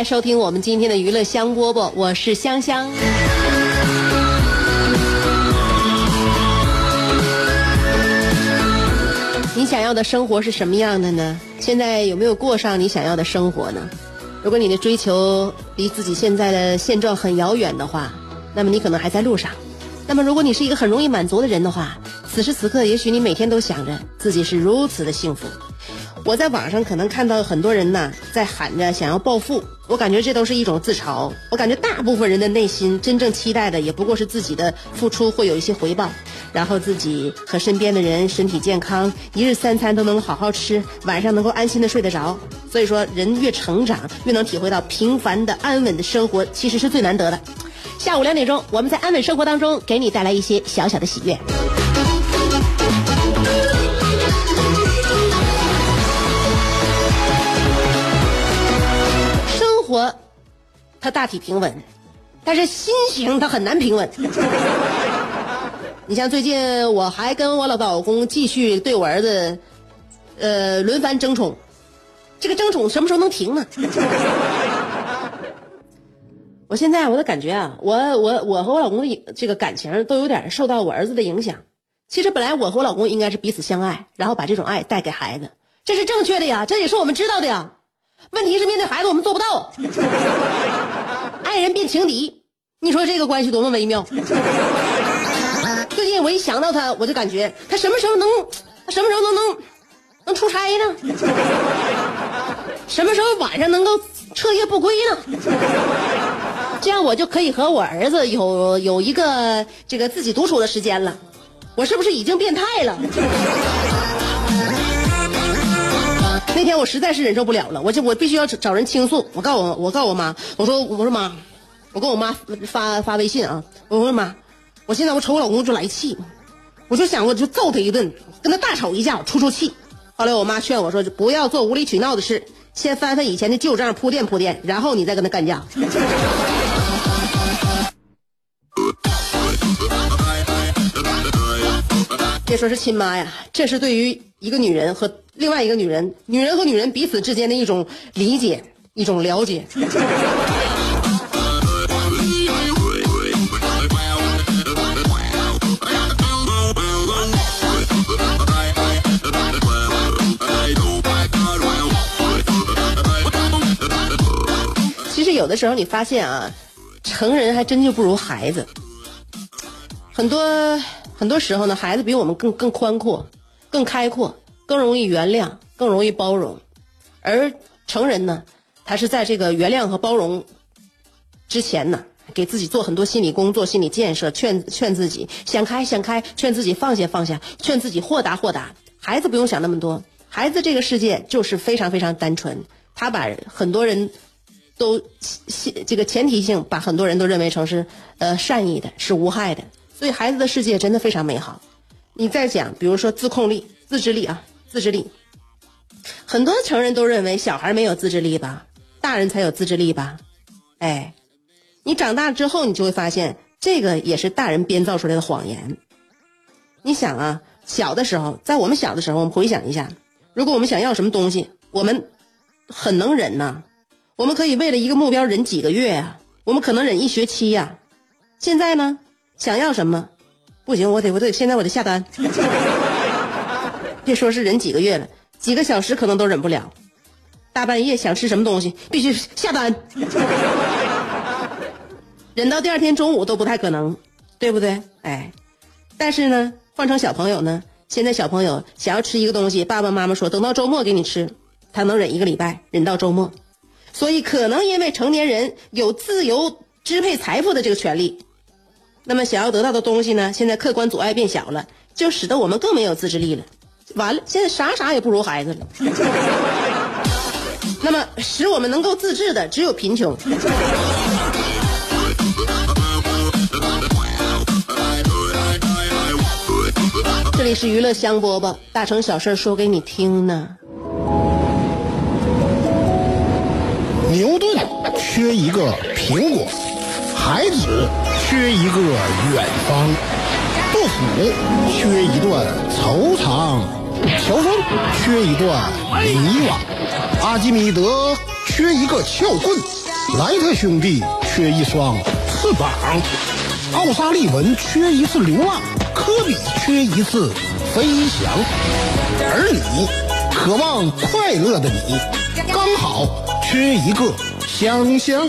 来收听我们今天的娱乐香饽饽，我是香香。你想要的生活是什么样的呢？现在有没有过上你想要的生活呢？如果你的追求离自己现在的现状很遥远的话，那么你可能还在路上。那么如果你是一个很容易满足的人的话，此时此刻也许你每天都想着自己是如此的幸福。我在网上可能看到很多人呢在喊着想要暴富，我感觉这都是一种自嘲。我感觉大部分人的内心真正期待的也不过是自己的付出会有一些回报，然后自己和身边的人身体健康，一日三餐都能好好吃，晚上能够安心的睡得着。所以说，人越成长越能体会到平凡的安稳的生活其实是最难得的。下午两点钟，我们在安稳生活当中给你带来一些小小的喜悦。它大体平稳，但是心情它很难平稳。你像最近我还跟我老老公继续对我儿子，呃，轮番争宠，这个争宠什么时候能停呢？我现在我的感觉啊，我我我和我老公的这个感情都有点受到我儿子的影响。其实本来我和我老公应该是彼此相爱，然后把这种爱带给孩子，这是正确的呀，这也是我们知道的呀。问题是面对孩子我们做不到，爱人变情敌，你说这个关系多么微妙。最近我一想到他，我就感觉他什么时候能，他什么时候能能能出差呢？什么时候晚上能够彻夜不归呢？这样我就可以和我儿子有有一个这个自己独处的时间了。我是不是已经变态了？那天我实在是忍受不了了，我就我必须要找人倾诉。我告诉我，我告诉我妈，我说我说妈，我跟我妈发发微信啊，我说妈，我现在我瞅我老公就来气，我就想我就揍他一顿，跟他大吵一架，出出气。后来我妈劝我说，不要做无理取闹的事，先翻翻以前的旧账，铺垫铺垫，然后你再跟他干架。别说是亲妈呀，这是对于一个女人和另外一个女人，女人和女人彼此之间的一种理解，一种了解。其实有的时候你发现啊，成人还真就不如孩子。很多很多时候呢，孩子比我们更更宽阔、更开阔、更容易原谅、更容易包容，而成人呢，他是在这个原谅和包容之前呢，给自己做很多心理工作、心理建设，劝劝自己想开想开，劝自己放下放下，劝自己豁达豁达。孩子不用想那么多，孩子这个世界就是非常非常单纯，他把很多人都这个前提性把很多人都认为成是呃善意的，是无害的。所以孩子的世界真的非常美好。你再讲，比如说自控力、自制力啊，自制力，很多成人都认为小孩没有自制力吧，大人才有自制力吧？哎，你长大之后，你就会发现这个也是大人编造出来的谎言。你想啊，小的时候，在我们小的时候，我们回想一下，如果我们想要什么东西，我们很能忍呐，我们可以为了一个目标忍几个月呀，我们可能忍一学期呀。现在呢？想要什么？不行，我得我得现在我得下单。别说是忍几个月了，几个小时可能都忍不了。大半夜想吃什么东西，必须下单，忍到第二天中午都不太可能，对不对？哎，但是呢，换成小朋友呢，现在小朋友想要吃一个东西，爸爸妈妈说等到周末给你吃，他能忍一个礼拜，忍到周末。所以可能因为成年人有自由支配财富的这个权利，那么想要得到的东西呢，现在客观阻碍变小了，就使得我们更没有自制力了。完了，现在啥啥也不如孩子了。那么使我们能够自制的只有贫穷。这里是娱乐香饽饽，大成小事说给你听呢。牛顿缺一个苹果，孩子缺一个远方，杜甫缺一段惆怅，乔峰缺一段迷惘，阿基米德缺一个撬棍，莱特兄弟缺一双翅膀，奥沙利文缺一次流浪，科比缺一次飞翔，而你渴望快乐的你，刚好。缺一个香香，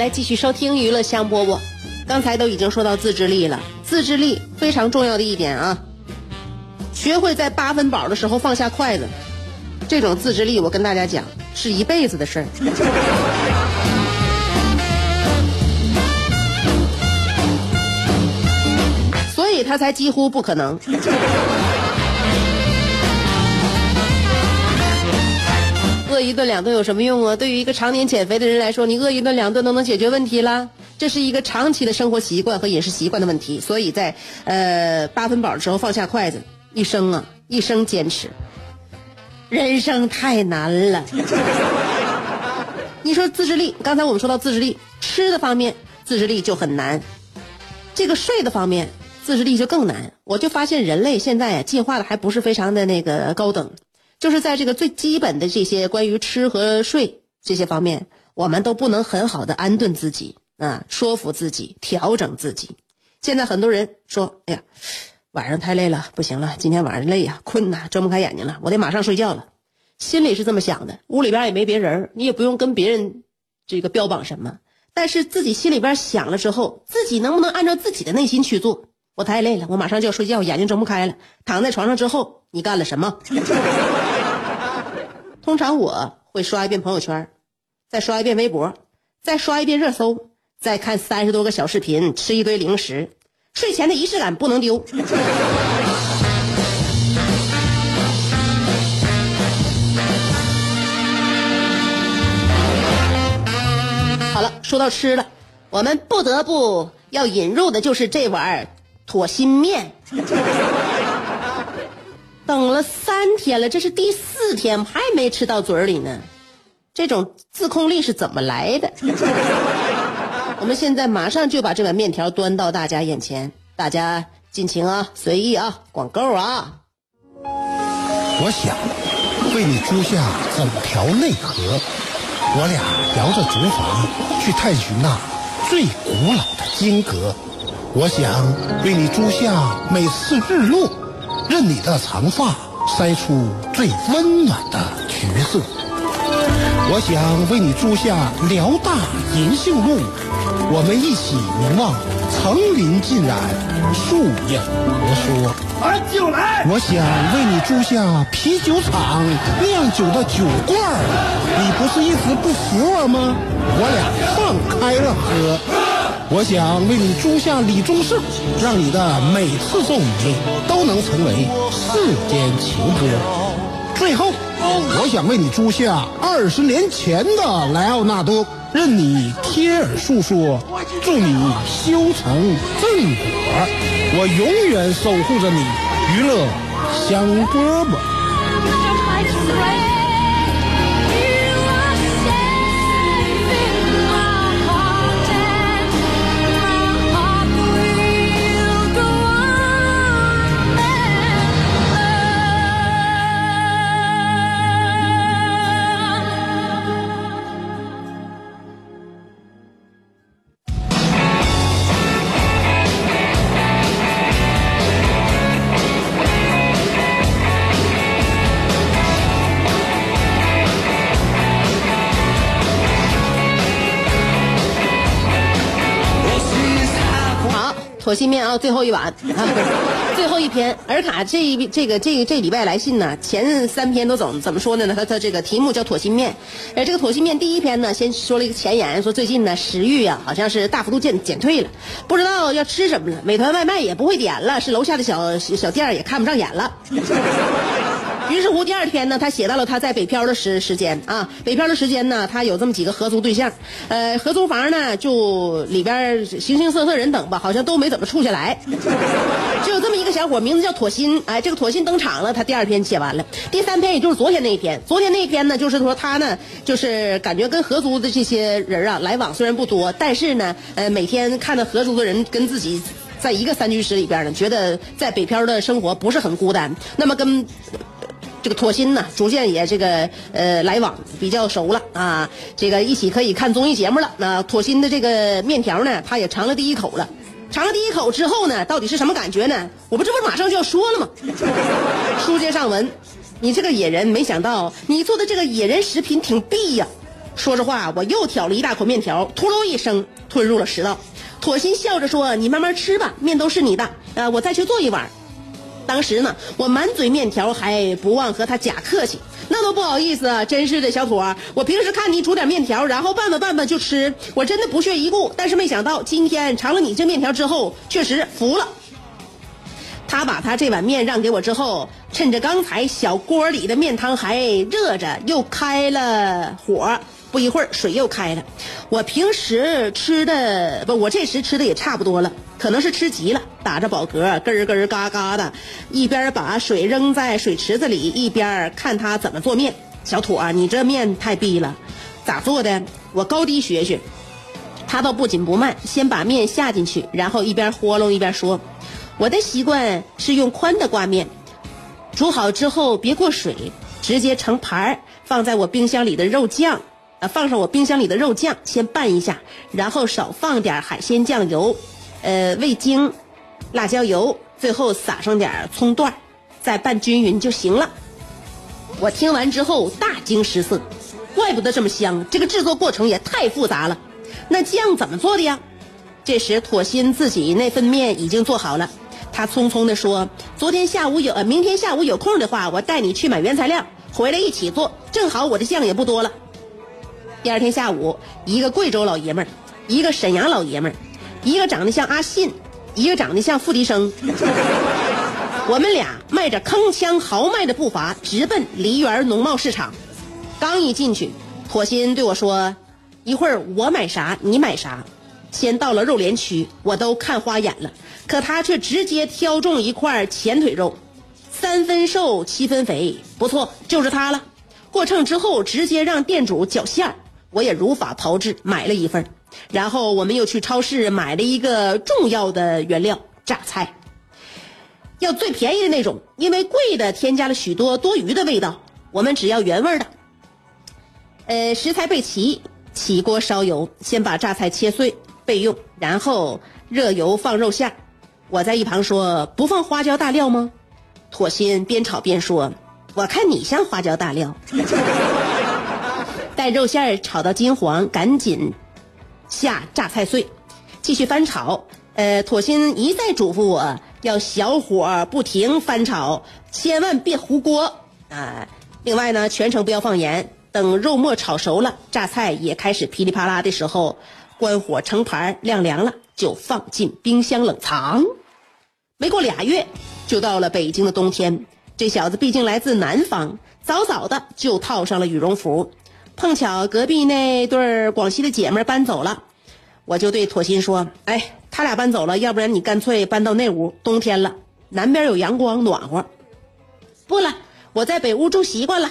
来继续收听娱乐香饽饽，刚才都已经说到自制力了，自制力非常重要的一点啊，学会在八分饱的时候放下筷子，这种自制力我跟大家讲是一辈子的事儿，所以他才几乎不可能。饿一顿两顿有什么用啊？对于一个常年减肥的人来说，你饿一顿两顿都能解决问题啦。这是一个长期的生活习惯和饮食习惯的问题。所以在呃八分饱的时候放下筷子，一生啊一生坚持。人生太难了。你说自制力，刚才我们说到自制力，吃的方面自制力就很难。这个睡的方面自制力就更难。我就发现人类现在啊进化的还不是非常的那个高等。就是在这个最基本的这些关于吃和睡这些方面，我们都不能很好的安顿自己啊，说服自己，调整自己。现在很多人说：“哎呀，晚上太累了，不行了，今天晚上累呀，困呐，睁不开眼睛了，我得马上睡觉了。”心里是这么想的，屋里边也没别人，你也不用跟别人这个标榜什么，但是自己心里边想了之后，自己能不能按照自己的内心去做？我太累了，我马上就要睡觉，眼睛睁不开了，躺在床上之后，你干了什么？通常我会刷一遍朋友圈，再刷一遍微博，再刷一遍热搜，再看三十多个小视频，吃一堆零食。睡前的仪式感不能丢。好了，说到吃了，我们不得不要引入的就是这碗妥心面。等了三天了，这是第四天还没吃到嘴里呢，这种自控力是怎么来的？我们现在马上就把这碗面条端到大家眼前，大家尽情啊，随意啊，管够啊！我想为你租下整条内河，我俩摇着竹筏去探寻那最古老的金阁。我想为你租下每次日落。任你的长发筛出最温暖的橘色，我想为你租下辽大银杏路，我们一起凝望层林尽染，树影婆娑。把酒来！我想为你租下啤酒厂酿酒的酒罐儿，你不是一直不服我吗？我俩放开了喝。我想为你租下李宗盛，让你的每次奏鸣都能成为世间情歌。最后，我想为你租下二十年前的莱奥纳多，任你贴耳诉说，祝你修成正果。我永远守护着你，娱乐香饽饽。妥心面啊，最后一碗，最后一篇。尔卡这一这个这个这礼拜来信呢，前三篇都怎么怎么说的呢？他他这个题目叫妥心面。哎，这个妥心面第一篇呢，先说了一个前言，说最近呢食欲啊好像是大幅度减减退了，不知道要吃什么了。美团外卖也不会点了，是楼下的小小店也看不上眼了。于是乎，第二天呢，他写到了他在北漂的时时间啊，北漂的时间呢，他有这么几个合租对象，呃，合租房呢就里边形形色色人等吧，好像都没怎么处下来，就有这么一个小伙，名字叫妥心，哎，这个妥心登场了，他第二篇写完了，第三篇也就是昨天那一篇，昨天那一篇呢，就是说他呢，就是感觉跟合租的这些人啊来往虽然不多，但是呢，呃，每天看到合租的人跟自己。在一个三居室里边呢，觉得在北漂的生活不是很孤单。那么跟这个妥心呢，逐渐也这个呃来往比较熟了啊，这个一起可以看综艺节目了。那妥心的这个面条呢，他也尝了第一口了。尝了第一口之后呢，到底是什么感觉呢？我不这不马上就要说了吗？书接上文，你这个野人，没想到你做的这个野人食品挺弊呀。说着话，我又挑了一大口面条，秃噜一声吞入了食道。妥心笑着说：“你慢慢吃吧，面都是你的，呃，我再去做一碗。”当时呢，我满嘴面条，还不忘和他假客气，那都不好意思啊！真是的，小妥，我平时看你煮点面条，然后拌吧拌吧就吃，我真的不屑一顾。但是没想到今天尝了你这面条之后，确实服了。他把他这碗面让给我之后，趁着刚才小锅里的面汤还热着，又开了火。不一会儿，水又开了。我平时吃的不，我这时吃的也差不多了，可能是吃急了，打着饱嗝，咯咯嘎嘎的，一边把水扔在水池子里，一边看他怎么做面。小土啊，你这面太逼了，咋做的？我高低学学。他倒不紧不慢，先把面下进去，然后一边豁楞一边说：“我的习惯是用宽的挂面，煮好之后别过水，直接盛盘儿，放在我冰箱里的肉酱。”啊，放上我冰箱里的肉酱，先拌一下，然后少放点海鲜酱油，呃，味精、辣椒油，最后撒上点葱段，再拌均匀就行了。我听完之后大惊失色，怪不得这么香，这个制作过程也太复杂了。那酱怎么做的呀？这时妥心自己那份面已经做好了，他匆匆地说：“昨天下午有，呃，明天下午有空的话，我带你去买原材料，回来一起做。正好我的酱也不多了。”第二天下午，一个贵州老爷们儿，一个沈阳老爷们儿，一个长得像阿信，一个长得像付笛声。我们俩迈着铿锵豪迈的步伐，直奔梨园农贸市场。刚一进去，妥心对我说：“一会儿我买啥，你买啥。”先到了肉联区，我都看花眼了，可他却直接挑中一块前腿肉，三分瘦七分肥，不错，就是他了。过秤之后，直接让店主绞馅儿。我也如法炮制，买了一份然后我们又去超市买了一个重要的原料——榨菜，要最便宜的那种，因为贵的添加了许多多余的味道。我们只要原味的。呃，食材备齐，起锅烧油，先把榨菜切碎备用，然后热油放肉馅我在一旁说：“不放花椒大料吗？”妥心边炒边说：“我看你像花椒大料。” 待肉馅儿炒到金黄，赶紧下榨菜碎，继续翻炒。呃，妥心一再嘱咐我要小火不停翻炒，千万别糊锅啊！另外呢，全程不要放盐。等肉末炒熟了，榨菜也开始噼里啪啦的时候，关火盛盘晾凉了，就放进冰箱冷藏。没过俩月，就到了北京的冬天。这小子毕竟来自南方，早早的就套上了羽绒服。碰巧隔壁那对广西的姐妹搬走了，我就对妥心说：“哎，他俩搬走了，要不然你干脆搬到那屋，冬天了，南边有阳光，暖和。”不了，我在北屋住习惯了。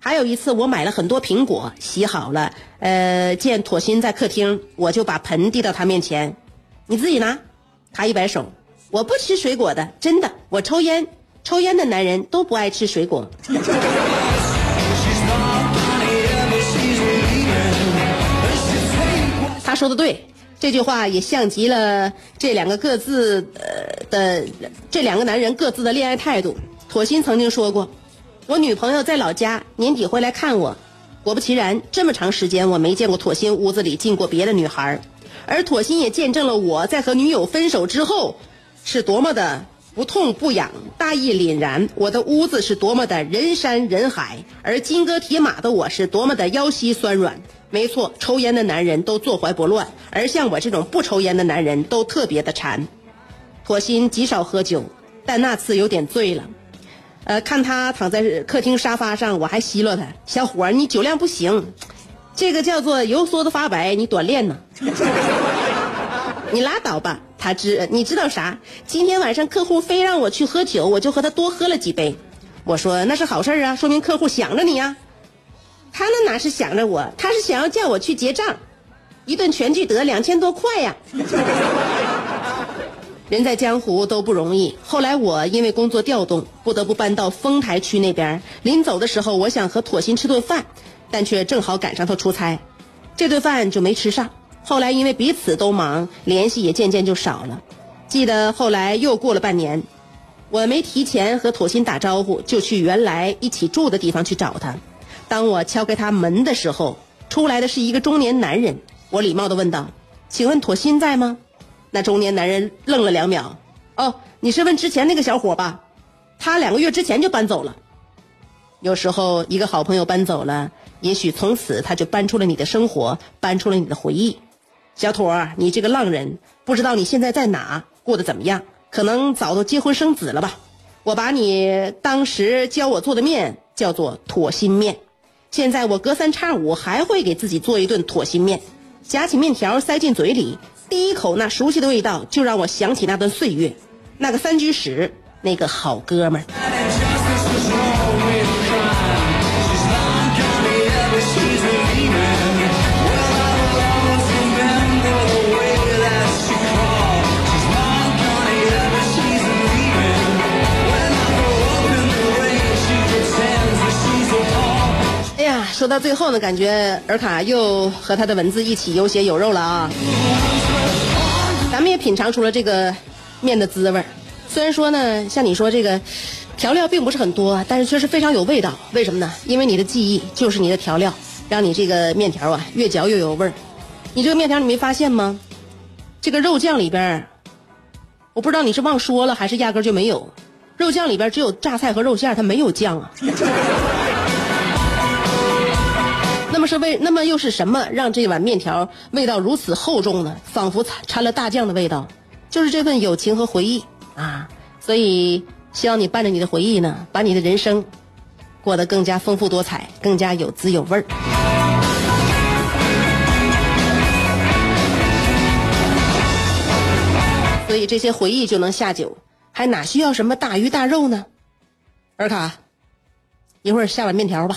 还有一次，我买了很多苹果，洗好了，呃，见妥心在客厅，我就把盆递到他面前，你自己拿。他一摆手，我不吃水果的，真的，我抽烟，抽烟的男人都不爱吃水果。说的对，这句话也像极了这两个各自呃的这两个男人各自的恋爱态度。妥心曾经说过。我女朋友在老家，年底回来看我。果不其然，这么长时间我没见过妥心屋子里进过别的女孩，而妥心也见证了我在和女友分手之后，是多么的不痛不痒、大义凛然。我的屋子是多么的人山人海，而金戈铁马的我是多么的腰膝酸软。没错，抽烟的男人都坐怀不乱，而像我这种不抽烟的男人都特别的馋。妥心极少喝酒，但那次有点醉了。呃，看他躺在客厅沙发上，我还奚落他：“小伙儿，你酒量不行，这个叫做油梭子发白，你短练呢。你拉倒吧。”他知你知道啥？今天晚上客户非让我去喝酒，我就和他多喝了几杯。我说那是好事啊，说明客户想着你呀。他那哪是想着我，他是想要叫我去结账，一顿全聚德两千多块呀。人在江湖都不容易。后来我因为工作调动，不得不搬到丰台区那边。临走的时候，我想和妥心吃顿饭，但却正好赶上他出差，这顿饭就没吃上。后来因为彼此都忙，联系也渐渐就少了。记得后来又过了半年，我没提前和妥心打招呼，就去原来一起住的地方去找他。当我敲开他门的时候，出来的是一个中年男人。我礼貌地问道：“请问妥心在吗？”那中年男人愣了两秒，哦，你是问之前那个小伙吧？他两个月之前就搬走了。有时候一个好朋友搬走了，也许从此他就搬出了你的生活，搬出了你的回忆。小妥，你这个浪人，不知道你现在在哪，过得怎么样？可能早都结婚生子了吧？我把你当时教我做的面叫做妥心面，现在我隔三差五还会给自己做一顿妥心面，夹起面条塞进嘴里。第一口那熟悉的味道，就让我想起那段岁月，那个三居室，那个好哥们。说到最后呢，感觉尔卡又和他的文字一起有血有肉了啊！咱们也品尝出了这个面的滋味儿，虽然说呢，像你说这个调料并不是很多，但是确实非常有味道。为什么呢？因为你的记忆就是你的调料，让你这个面条啊越嚼越有味儿。你这个面条你没发现吗？这个肉酱里边，我不知道你是忘说了还是压根就没有，肉酱里边只有榨菜和肉馅，它没有酱啊。是为那么又是什么让这碗面条味道如此厚重呢？仿佛掺了大酱的味道，就是这份友情和回忆啊！所以希望你伴着你的回忆呢，把你的人生过得更加丰富多彩，更加有滋有味儿。所以这些回忆就能下酒，还哪需要什么大鱼大肉呢？尔卡，一会儿下碗面条吧。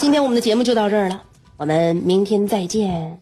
今天我们的节目就到这儿了，我们明天再见。